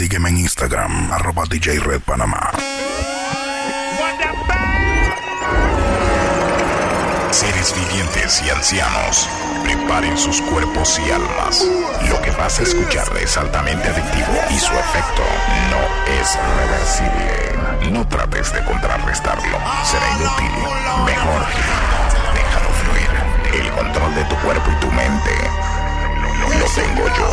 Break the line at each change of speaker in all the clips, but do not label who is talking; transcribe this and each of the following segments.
Sígueme en Instagram, arroba DJ Red Panamá. Seres vivientes y ancianos, preparen sus cuerpos y almas. Lo que vas a escuchar es altamente adictivo y su efecto no es reversible. No trates de contrarrestarlo, será inútil. Mejor, déjalo fluir. El control de tu cuerpo y tu mente lo tengo yo.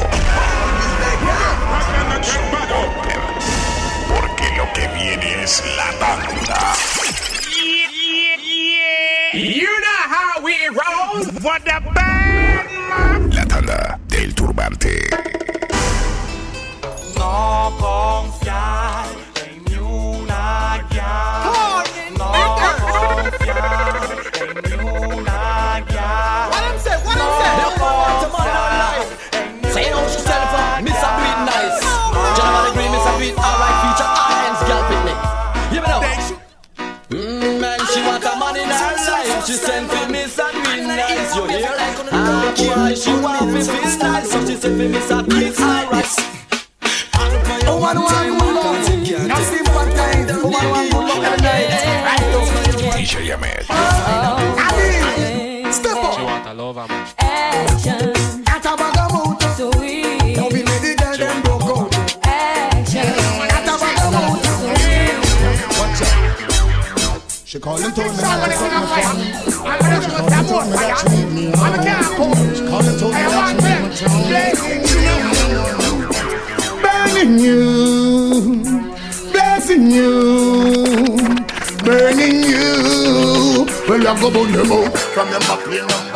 Porque lo que viene es la tanda.
You know how we roll. What the band
La tanda del turbante.
No confiar en ni una guía. No confiar
Do it alright. Feature hands, girl. Hear me now. Mm, man, she want a man in her life. She sent for. Do it nice. You hear? Ah, boy, she want me feel nice, so she sent for Mr. Do it
fire. I'm gonna I'm you.
Burning you, burning you. Well, I go burn them out from them back lane number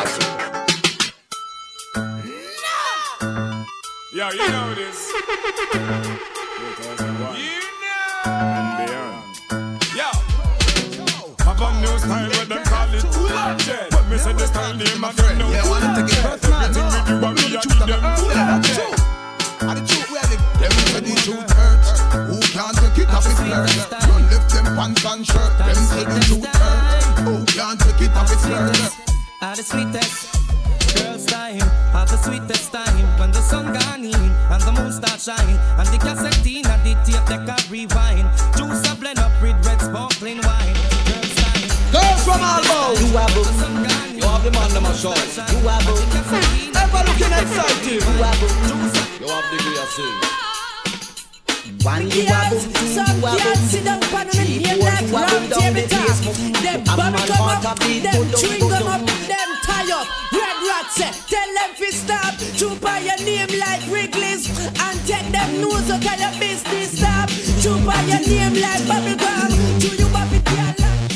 pants and shirt. Them say the truth hurts. Oh, Who can't take it off his shirt?
are the sweetest. Girls time, have the sweetest time when the sun gone in and the moon start shine and the cassette in and the tape deck a rewind. Juice a blend up with red sparkling wine. Girls time,
Girls from Albo, you have a,
sun gone in.
you have the man them a show. You have a, ever looking excited. You have a, you have the way of sing. One you have a, two you
Some
have a,
sit down on the
three
name
four
like
you have down the place.
Them
A
come up, them
go
chewing gum up, them tie up. Red rat say, tell them fi stop. Choop on your name like Wrigley's and take them nose out of your business stop. Choop on your name like bubblegum. Chew you up it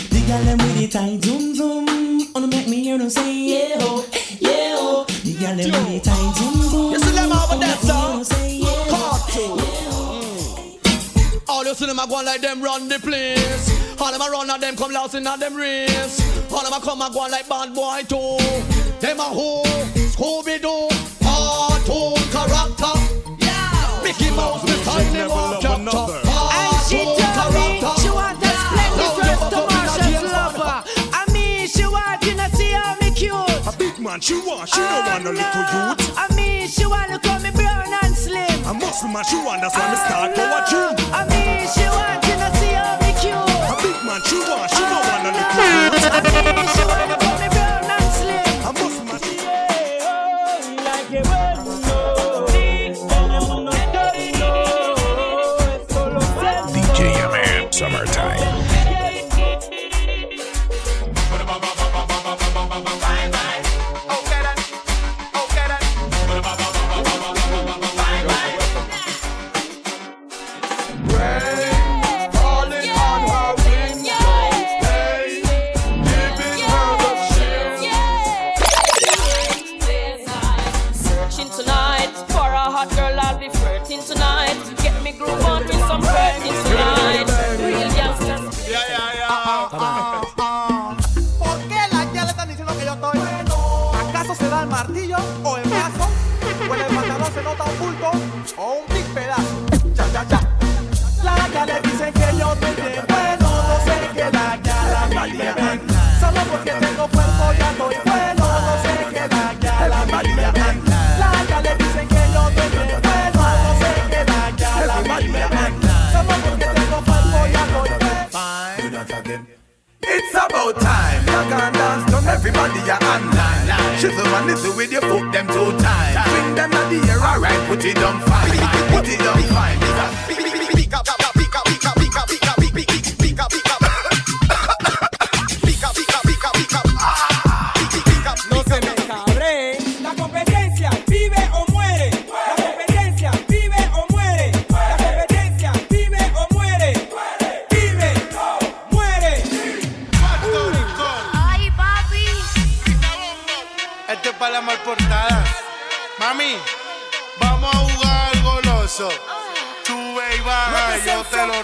The girl them with the tight zoom zoom, wanna make me hear them say yeah ho, yeah ho. The girl them with the tight zoom zoom.
You see them over there,
wanna
All you see them a go like them run the place. All them a run and them come last in a them race. All them a come a go like bad boy too. Them a who? Scooby Doo, cartoon character. Yeah. Mickey Mouse, me tiny walk chapter.
And she cute.
A big man, she want, she don't want no ah, little youth.
I mean, she want to call me brown and slim.
A muscle man, she want, that's why me start go a gym.
I mean, she want to see how me cute.
A big man, she want, she don't want no ah, little youth.
I mean, she want to call me
me groove on with some flirting
leave your online. Shizzle and little with your foot them two times. Bring them at the air, alright, put it on fine. Put it on fine.
Para la mal portada. Mami, vamos a jugar al goloso. Sube y baja, yo te lo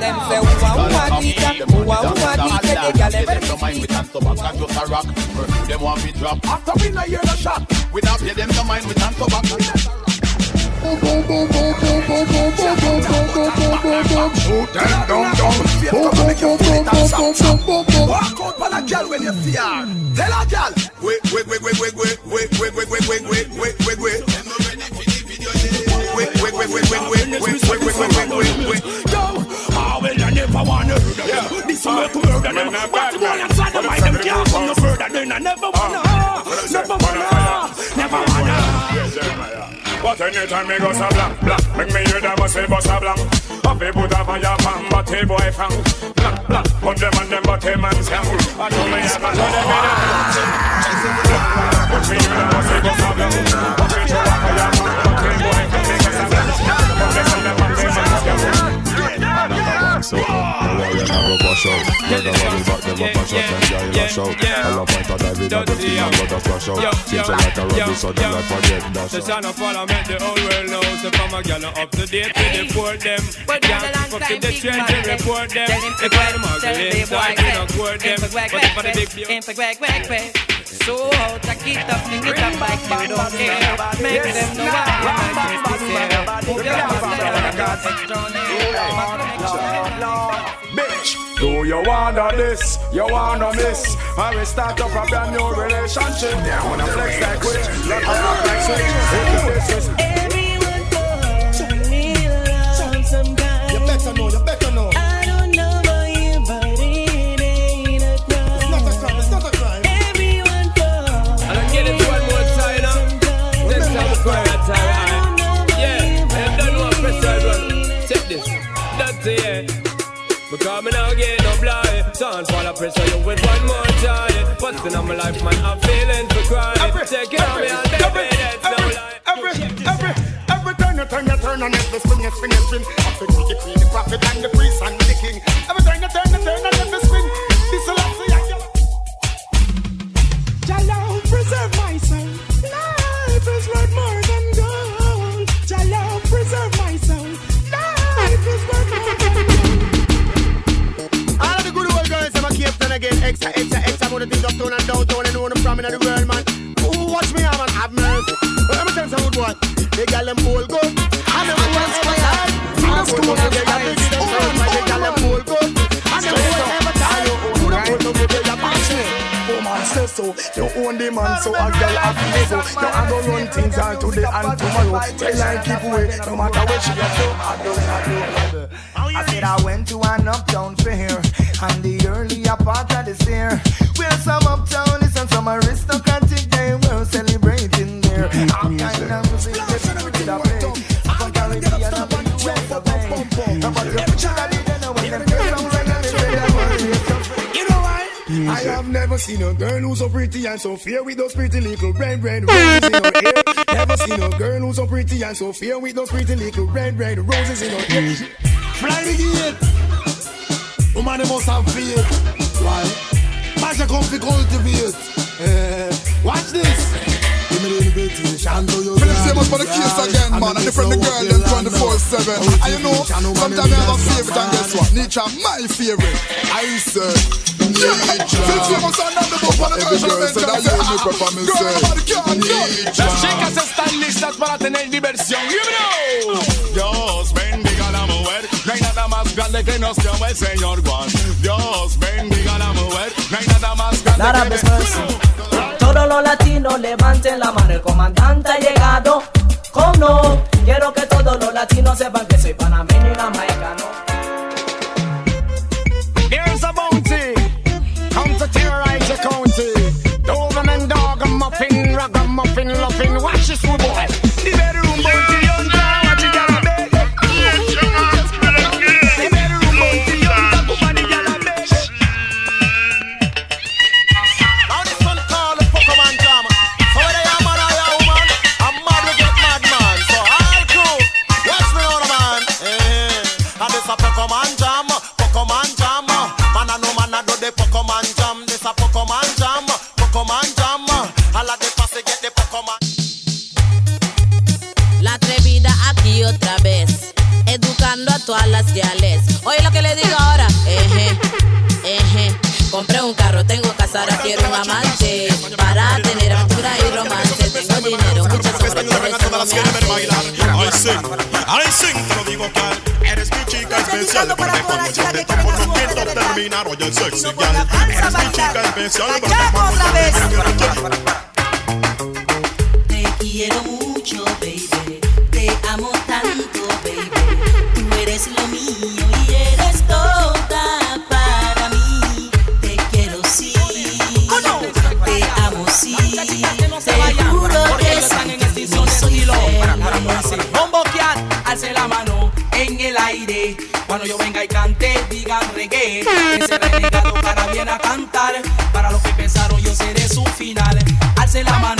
Them say, "Uwa, uwa, dija, uwa, uwa, dija, the gyal ever
Them mind with hands to back and just a rock. Them want me drop. After we no hear no shot, we not pay them no mind with hands to back. Shoot them down, down. Fear to make you feel it and stop, stop. Walk out for a girl when you see her. Tell a girl, wait, wait, wait, wait, wait, wait, wait, wait, wait, wait, wait, wait, wait, wait, wait. Wait, wait, wait, wait, wait, wait, wait, wait, wait, wait, wait, wait,
I wanna hear them. This is where to murder them. What you wanna try to mind? Them can't come no further. Then ah. I never wanna, never wanna, never wanna.
But anytime me go so blank, blank Make me hear them a say bust a blank. He put a fire pan, but he boy fang. Blank, blank, put them on them, but he man scam. I told me I'm a son of me Make me hear them a say bust a blank. He throw a fire pan, but he boy fang. Make a blank Put them on them, but he man scam
something. No way you never bash out. When the rubble back, never bash out. Then girl, you lash out. I love my time, I read the thing, I'm gonna flash out. Seems like a rubble, so then I forget that.
The son of all I met the whole world knows. If I'm a girl, up to date with the poor them. But down the fuck to the trend, you report them. If I'm a girl, inside, you don't court them. But if I'm a big, big, big, big, big,
so out, I get up, bring it up like you don't care. Make them know why I'm not just here. Move your
Bitch, do you wanna this? You wanna miss? I will start up a brand new relationship. Yeah, wanna flex like with let her rock like switch. If this is
You better know, you better
because me now get no blind. Sound for the pressure you with one more time. What's in my life man I'm feeling for crying Check it out me and that's no lie
Every, every, every turn you turn, you turn and every spin, you spin, you spin. After the king, queen, the prophet, and the priest, and boy. They them all good. And them all ever die. And them all good. They got them good. They got them all good. And them all ever die. Who them all good. Oh, they got them
Woman say so, you own the man, so a girl have to so. You a go run things all today and tomorrow. Tell her keep away, no matter where she a go. I do, I do, I.
I said I went to an uptown fair and the earlier part of this year where some uptownies and some aristocratic they were celebrating there. All kind
seen a girl who's so pretty and so fair with those pretty little red, red roses in her hair. Never seen a girl who's so pretty and so fair with those pretty little red, red roses in her hair. Fly the gate. Woman, must have faith. Why? Masha come to cultivate. Eh, watch this. Give me the invitation to
Philip Samos for the case again, man. And different the girl, them 24-7. And you know, sometimes I have a favorite, and guess what? Nietzsche, my favorite. I said, Nietzsche.
Las chicas están listas para tener diversión. Dios bendiga a la mujer. No hay nada más grande que nos dio el Señor Juan. Dios bendiga la mujer. No hay nada más grande que
Besmercy. Todos los latinos levanten la mano, el comandante ha llegado. ¿Cómo no? Quiero que todos los latinos sepan
terminar. Oye, sexy eres mi chica especial, porque cuando
Ese renegado para viene a cantar. Para los que pensaron, yo seré su final. Alce la mano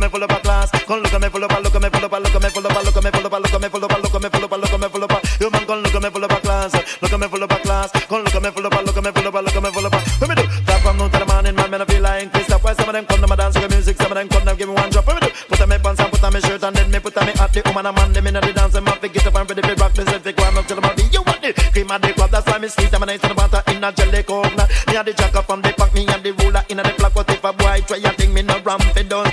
me
full of applause. Con lo que me full of, lo que me full of, lo que me full of, look at me full of, look at me full of, look at me full of, look at me full of. Yo man con lo que me full of class, Look at me full of class. Con lo que me full of, look at me full of, lo que me full of. Let me do. Drop from noon to the morning, man, man I feel like Christ. Why some of them come to my dance with music, some of them come to give me one drop. Let me do. Put on me pants and put on me shirt and then me put on me hat. The woman and man, them inna the dance, them have to get up and ready to rock. This is the grind up till the body. You want it? Cream of the club, that's why me sneeze. Them and nice inna the water inna jelly corner. Me and the jack up from the pack, me and the ruler inna the flock. What if a boy try a thing, me no ram for done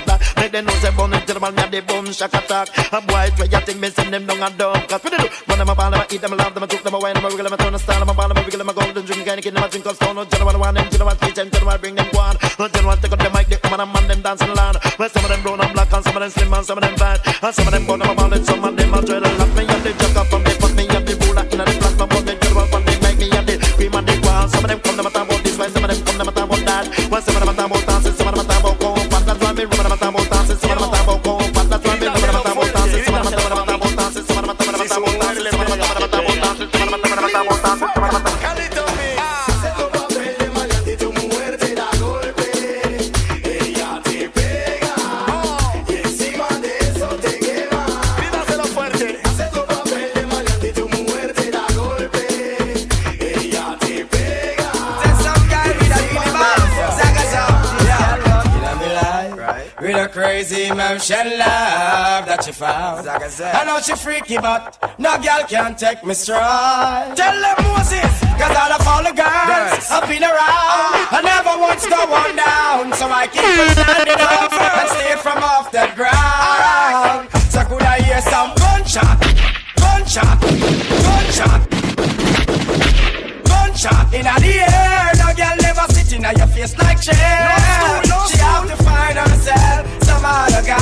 they know say bun Tell them all me have the bun shock attack A boy try a thing me send them down a dumb Cause what they do? Run them a ball, them a eat them a laugh Them a joke, them a wine, them a wiggle, them a turn a style Them a ball, them a wiggle, them a golden drink Kind of kid, them a drink up stone No general want them, general teach them General bring them one No general take up the mic the come and man them dancing land Well some of them brown and black And some of them slim and some of them fat And some of them bun, them a ball And some of them a dread and laugh me
commercial love that she found. Like I, I know she freaky, but no girl can take me strong. Tell them Moses, cause all of all the girls yes. I've been around. I never once go one down, so I keep on standing up and stay from off the ground. So could I hear some gunshot, gunshot, gunshot, gunshot in the air? it in your face like shit. No, no, she have to find herself some other guy.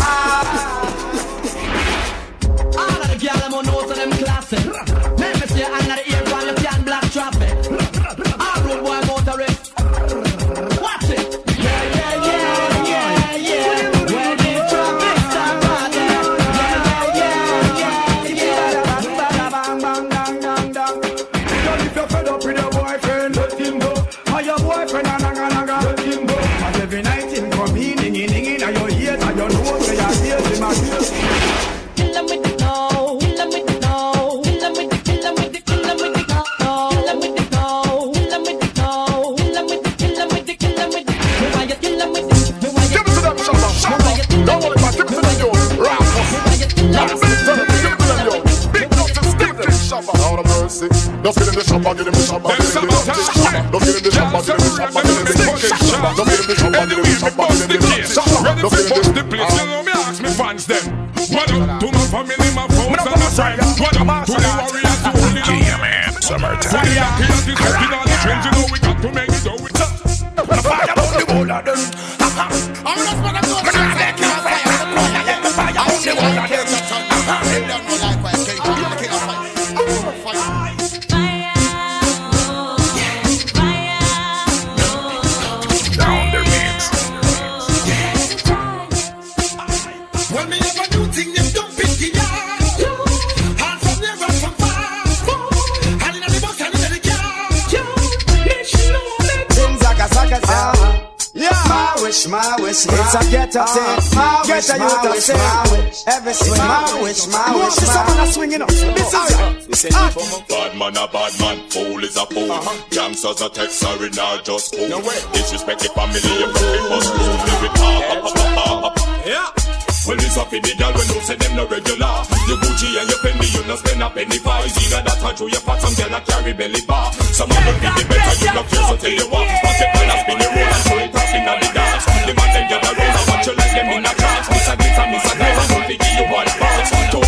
All of the girls I'm on, know, so them
classes. Let
me
see another get
up,
say, get a youth
up, say,
every swing, my wish, my wish,
this is
a swinging up, this is it.
Bad man a bad man, fool is a fool, Jams gangsters a texter in our just cool, disrespect the family, you fucking must rule, it up, yeah. Well, this up in the doll when you say them no regular. Your Gucci and your Fendi, you no spend a penny for. Either that or throw your pot, some girl a carry belly bar. Some of them be the better, you no care, so tell you what. Pass it on, spin the roll and throw it off inna the dance. The man them gather round and watch you like them in a trance. Miss a glitter, miss a glitter, I'm gonna give you one bounce.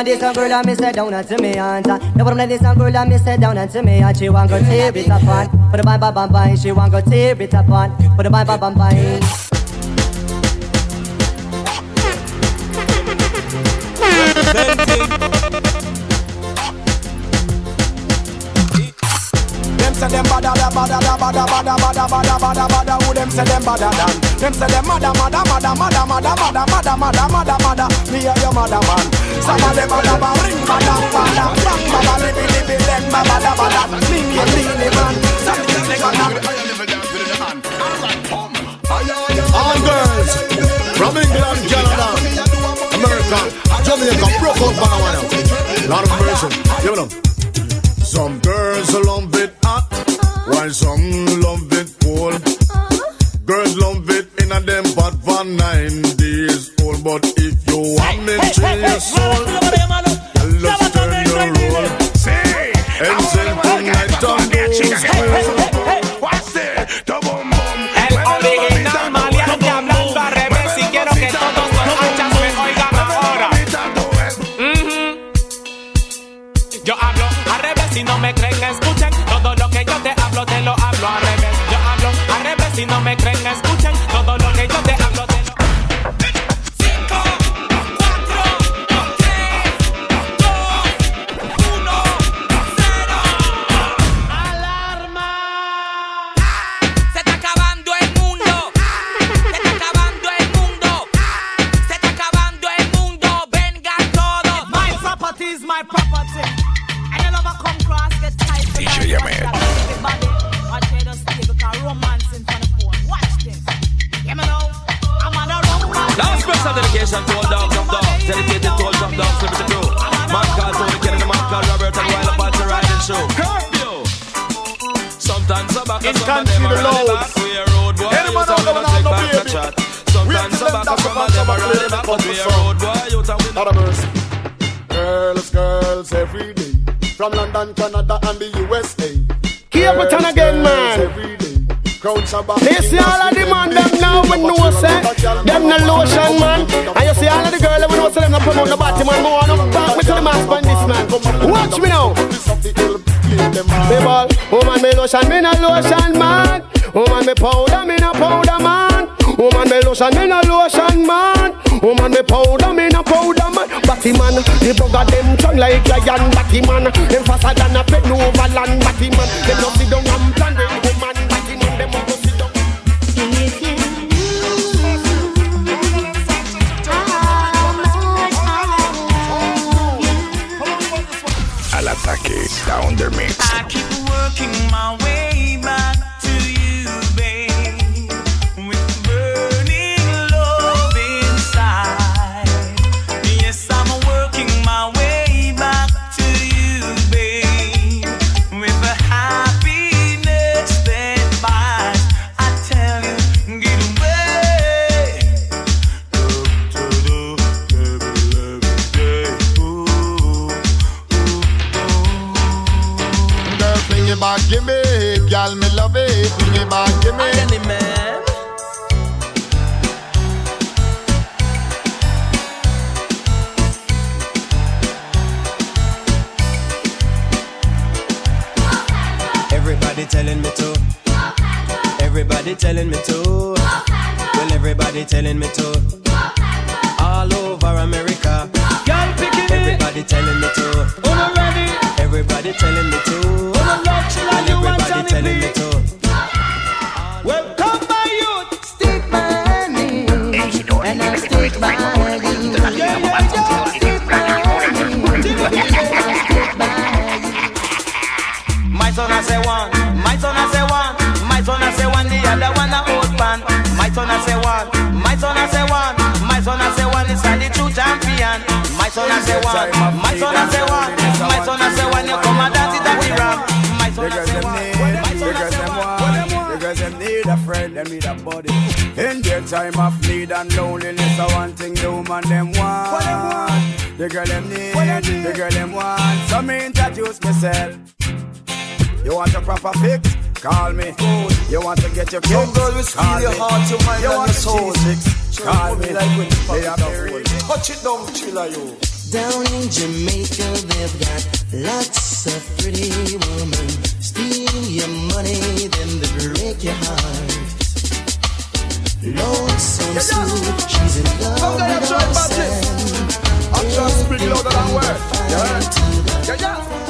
want this some girl and me sit down and to me aunt. Now what this some girl and me sit down and to me And She want go tear it apart, on. Put a bye bye bye bye. She want go tear it apart, on. Put a bye bye bye
bye. Say them bada da bada da bada bada bada bada bada bada Who them say them bada dan Them say them mada mada mada mada mada mada mada mada mada mada Me a your mother man Some of them bada ba ring bada bada Bang bada libi libi ba bada bada Me me me man Some of them bada
All girls from England, Canada, America, Jamaica, broke up banana. Lot of version. It up. Some girls love it while some love it cold. Uh-huh. Girls love it in a them pot for nine days old. But if you want me to your soul,
lotion me no lotion man. Woman me powder me no powder man. Woman me lotion me no lotion man. Woman me powder me no powder man. Batty man, the bugger them strong like lion Batty man, them faster than a pet over land Batty man, them no sit down and plan woman Batty man, them a go sit down.
Al ataque, Down the Mix.
Working my way back
telling me to. Everybody telling me to. Well, everybody telling me to. All over America. Everybody telling me to. Everybody telling me to. Well, everybody telling me to.
Welcome
son I say one, my son I say one, my son I say one, the other one a old man. My son I say one, my son I say one, my son I say one is a the true champion. My son I say one, my son I say one, my son I say one, you come and dance it at the ram. My son I say one, my son I say one.
Because them need a friend, them need a buddy. In their time of need and loneliness, I one thing the woman them want. The girl them need, the girl them want. So me introduce myself. You want a proper fix? Call me. You want to get your
Some
kicks?
girl will steal
Call
your heart, your mind,
you
and
want
your soul.
a G6? Call me.
Like when you
They
pop
are
it
very
up, Touch it down, chiller you.
Down in Jamaica, they've got lots of pretty women. Steal your money, then they break your heart. Lonesome Sue, she's in love with our son.
I'm just speak louder than word. Yeah, yeah, yeah.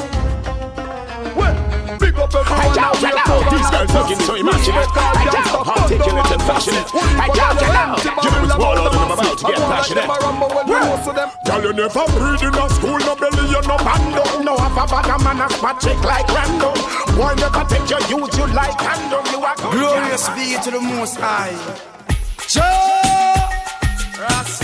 Big up everyone now, we are
These girls looking so imaginative. I doubt how articulate and passionate. I doubt you now. You know it's more than I'm about to get passionate. Girl, you never read in a school, no belly, you no bando. No half a bag of man, a spot chick like random. Boy, never take your youth, you like condom. You are
Glorious be to the most high.
Jah
Rastafari.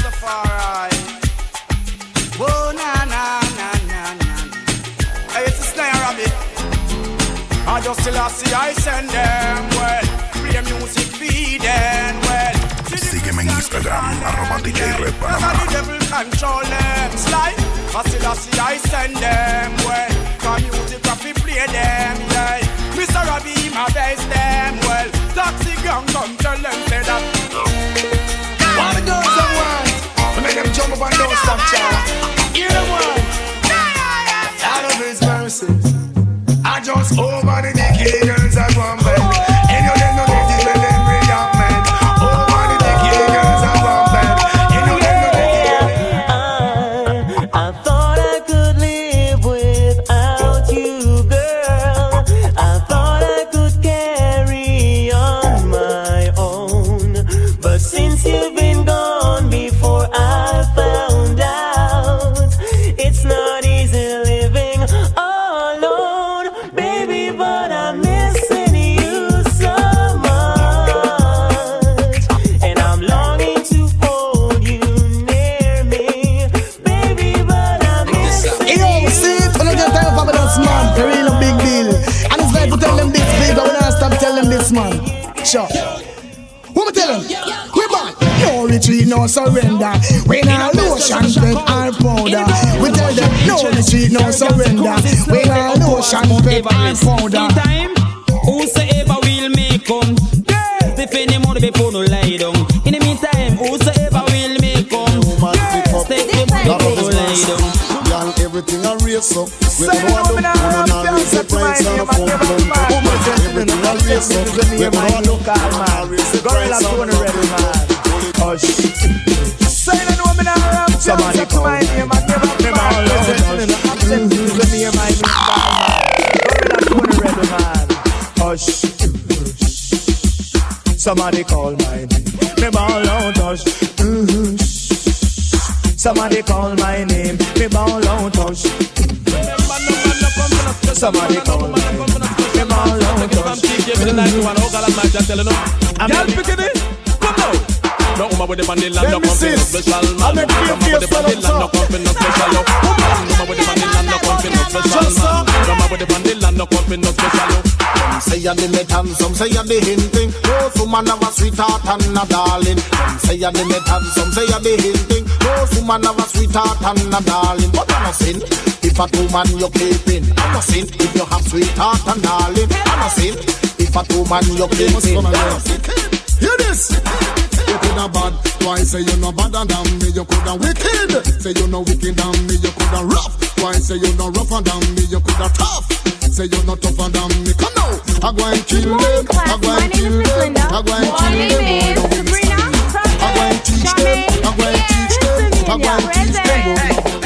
I just still see I send them well. Play music feed them well.
Sígueme en Instagram, arroba DJ Red Panamá.
the devil control them slide. I still see I send them well. Music I fi play them yeah. Mr. Robbie my best them well. Taxi gang come tell them
over the this, man. Sure. What me tell them? We back. No retreat, no surrender. We not lotion, pep or powder. We tell them no retreat, no surrender. We not lotion, pep or powder.
Time, whosoever will make come. If any money before no lie down. In the meantime, whosoever will make come. Stay before no lie down.
Everything a race up. We don't want them, we don't want raise the price on the phone plum. Everything a race up. We don't want them, we don't want raise the price on the phone plum.
Hush. Say no know me now rap Somebody call my name and never me all listen to Absent is the name I mean call man a Tony Rebel Hush Somebody call my name Me ball out hush. Somebody call my name Somebody call my name Me ball out hush
Y'all picking it? Come now. No woman with the vanilla, no comfy, no special man. No woman with the vanilla, no comfy, no special no. No woman with the vanilla, no comfy, no special man. No woman with the vanilla, no comfy, no special no.
Some say you're the met and some say you're the hinting. Those woman have a sweetheart and a darling. Some say you're the met and some say you're the hinting. Those woman have a sweetheart and a darling. But I'm not sin if a two man you're keeping. I'm not sin if you have sweetheart and darling. I'm not sin if a two man you're keeping. I'm not sin. Hear this. You coulda bad, why say you no badder than me? You coulda wicked, say you no wicked than me. You coulda rough, why say you no rougher than me? You coulda tough, say you no tougher than me. Come now, I go and kill them, I go and kill them, I go and kill them. all of these things. I go and teach them, I go and teach them, I go and teach them.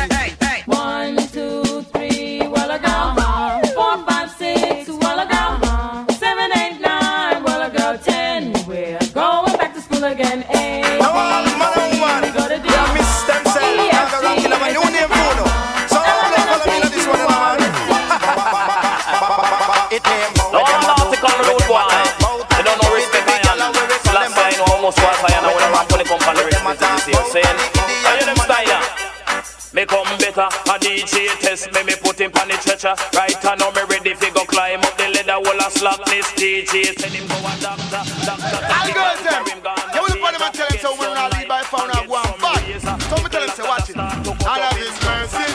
DJ test me, me put him on the stretcher. Right now me ready fi go climb up the ladder, wall a slackness. DJ send him go a doctor, doctor.
I'll go with them. You will put them and tell them so we're not lead by phone and go on back. So me tell them say watch it. All of his mercy.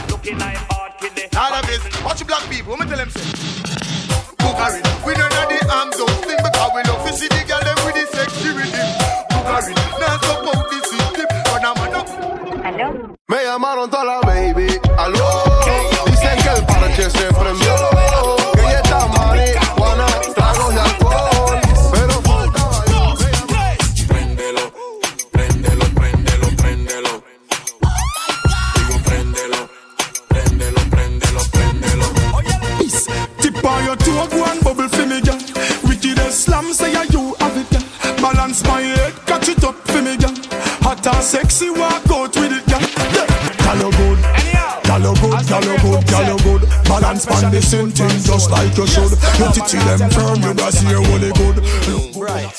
All of his watch black people. Let me tell them say. Bookery. We don't know the arms out thing because we love to see the girl them with the sexy rhythm. Bookery. Now support the system. But I'm a no.
Me llamaron toda la
girl, you good, girl, you good. Balance pan the same thing, just like you should. Your titty them firm, you know see you really good.
Right.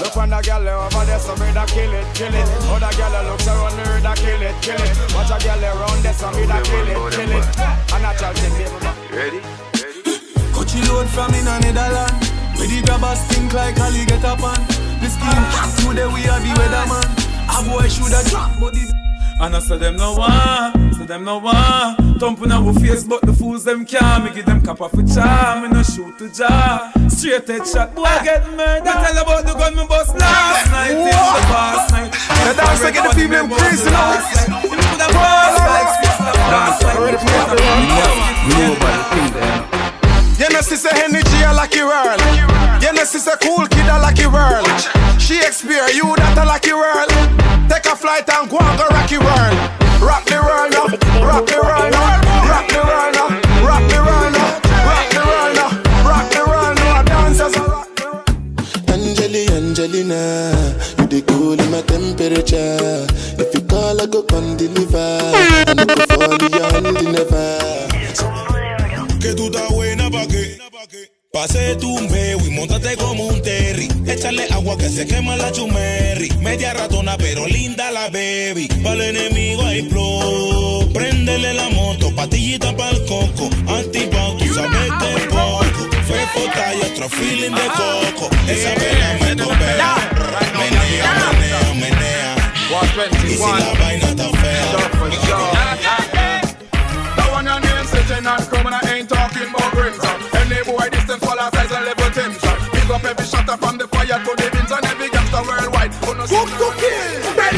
Look on the girl over there, so me da kill it, kill it. Other girl looks around me, da kill it, kill it. Watch a girl around there, so me da kill it, kill it. A natural thing, baby. Ready?
Coachy load from in a Netherland. Where the grabbers think like Ali get up on. The skin hot today we are the weatherman. A boy shoulda drop, but the and I say them no one, say them no one. Thumping our face, but the fools them can't. Me give them cap off a charm, me no shoot to jar. Straight head shot, boy get murdered. Me tell about the gun me bust last night, in the past night.
The dance they get the female crazy now.
You could have passed like
You know, she say energy a lucky world. You know, she say cool kid a lucky world. Shakespeare, you that a lucky world. Take a flight and go and go rocky world. Rock the world now, rock the world now, rock the world now, rock the world
se quema la chumerri. Media ratona pero linda la baby. Para el enemigo hay flow. Préndele la moto, patillita pa'l coco. Antipao, tú sabes de poco. Y otro feeling de ah. coco. Esa vela me topea. Menea, menea, menea. Y si la vaina está fea.
That one your name sitting and coming, I ain't talking about rims. Any boy distance fall size and level. Pick up every shot from the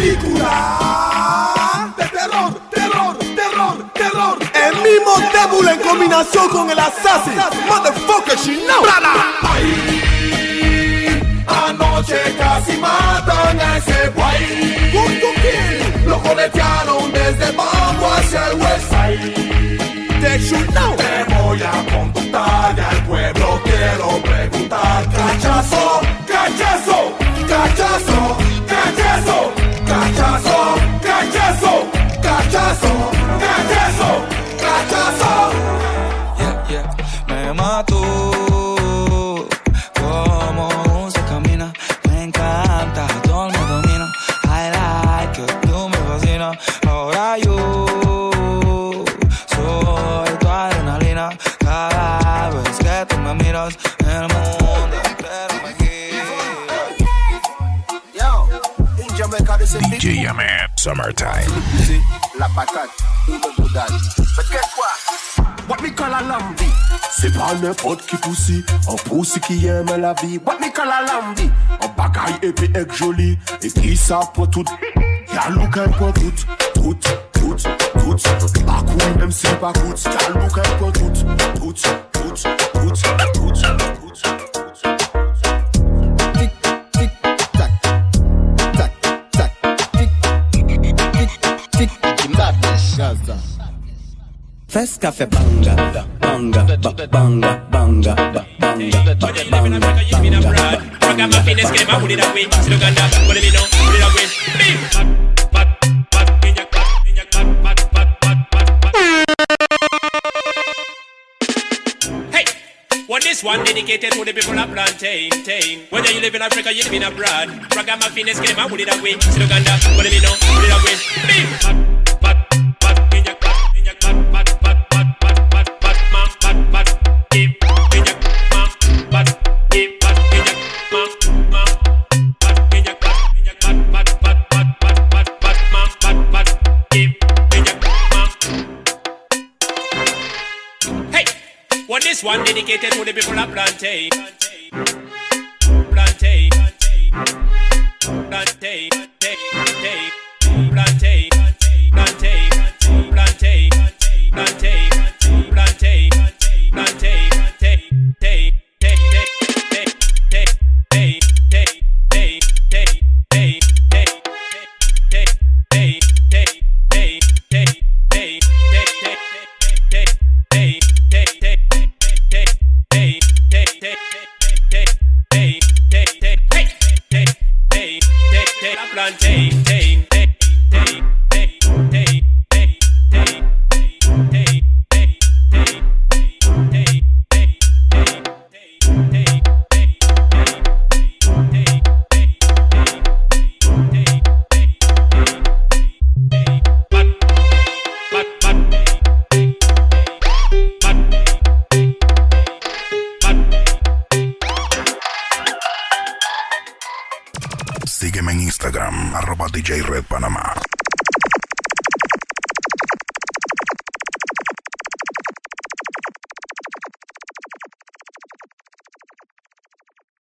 película de terror, terror, terror, terror.
El mismo Devil en combinación con el Assassin. Motherfucker, she know.
Ay, anoche casi matan a ese guay. Lo coletearon desde Bambo hacia el west side. Te voy a conductar al pueblo nepot ki pousi An
pousi ki yeme
la vi Wat ni kala lambi
An bagay epi ek joli Epi sa pou tout. Yalou kèm pou tout. Tout, tout, tout Bakoun mèm si bakout Yalou kèm pou tout Tout, tout
Fes café banga, banga, banga, banga, banga. But you live in America,
you mean abroad. Rock and muffin, this game, I put it away. See the ganda, put it down, put it away. Hey, what this one dedicated to the people of plantain. Whether you live in Africa, you live in abroad. Rock and muffin, this game, I put it away. See the ganda, put it down, put it away. Beep. Dedicated to the people of plantain.